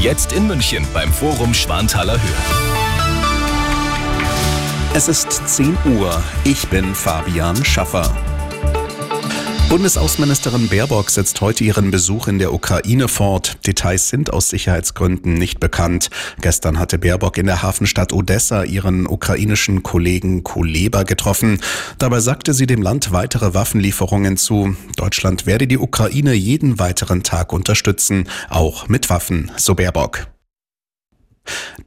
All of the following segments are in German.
Jetzt in München beim Forum Schwanthaler Höhe. Es ist 10 Uhr. Ich bin Fabian Schaffer. Bundesaußenministerin Baerbock setzt heute ihren Besuch in der Ukraine fort. Details sind aus Sicherheitsgründen nicht bekannt. Gestern hatte Baerbock in der Hafenstadt Odessa ihren ukrainischen Kollegen Kuleba getroffen. Dabei sagte sie dem Land weitere Waffenlieferungen zu. Deutschland werde die Ukraine jeden weiteren Tag unterstützen, auch mit Waffen, so Baerbock.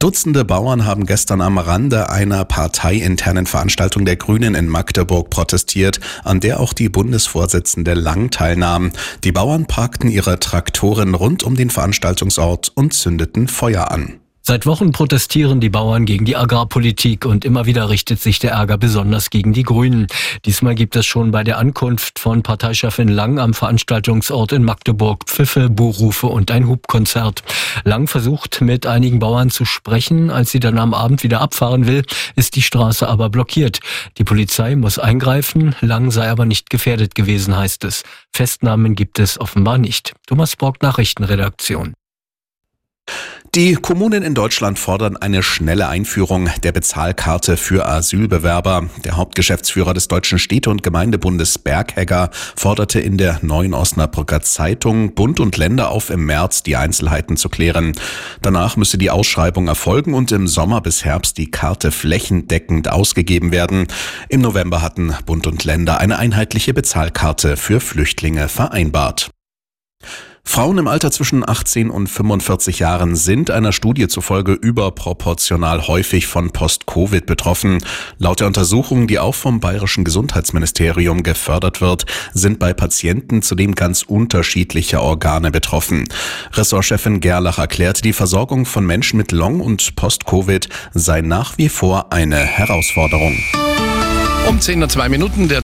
Dutzende Bauern haben gestern am Rande einer parteiinternen Veranstaltung der Grünen in Magdeburg protestiert, an der auch die Bundesvorsitzende Lang teilnahm. Die Bauern parkten ihre Traktoren rund um den Veranstaltungsort und zündeten Feuer an. Seit Wochen protestieren die Bauern gegen die Agrarpolitik und immer wieder richtet sich der Ärger besonders gegen die Grünen. Diesmal gibt es schon bei der Ankunft von Parteichefin Lang am Veranstaltungsort in Magdeburg Pfiffe, Buhrufe und ein Hubkonzert. Lang versucht mit einigen Bauern zu sprechen. Als sie dann am Abend wieder abfahren will, ist die Straße aber blockiert. Die Polizei muss eingreifen. Lang sei aber nicht gefährdet gewesen, heißt es. Festnahmen gibt es offenbar nicht. Thomas Brock, Nachrichtenredaktion. Die Kommunen in Deutschland fordern eine schnelle Einführung der Bezahlkarte für Asylbewerber. Der Hauptgeschäftsführer des Deutschen Städte- und Gemeindebundes Berghegger forderte in der Neuen Osnabrücker Zeitung Bund und Länder auf, im März die Einzelheiten zu klären. Danach müsse die Ausschreibung erfolgen und im Sommer bis Herbst die Karte flächendeckend ausgegeben werden. Im November hatten Bund und Länder eine einheitliche Bezahlkarte für Flüchtlinge vereinbart. Frauen im Alter zwischen 18 und 45 Jahren sind einer Studie zufolge überproportional häufig von Post-Covid betroffen. Laut der Untersuchung, die auch vom Bayerischen Gesundheitsministerium gefördert wird, sind bei Patienten zudem ganz unterschiedliche Organe betroffen. Ressortchefin Gerlach erklärt, die Versorgung von Menschen mit Long- und Post-Covid sei nach wie vor eine Herausforderung. Um 10 Uhr zwei Minuten der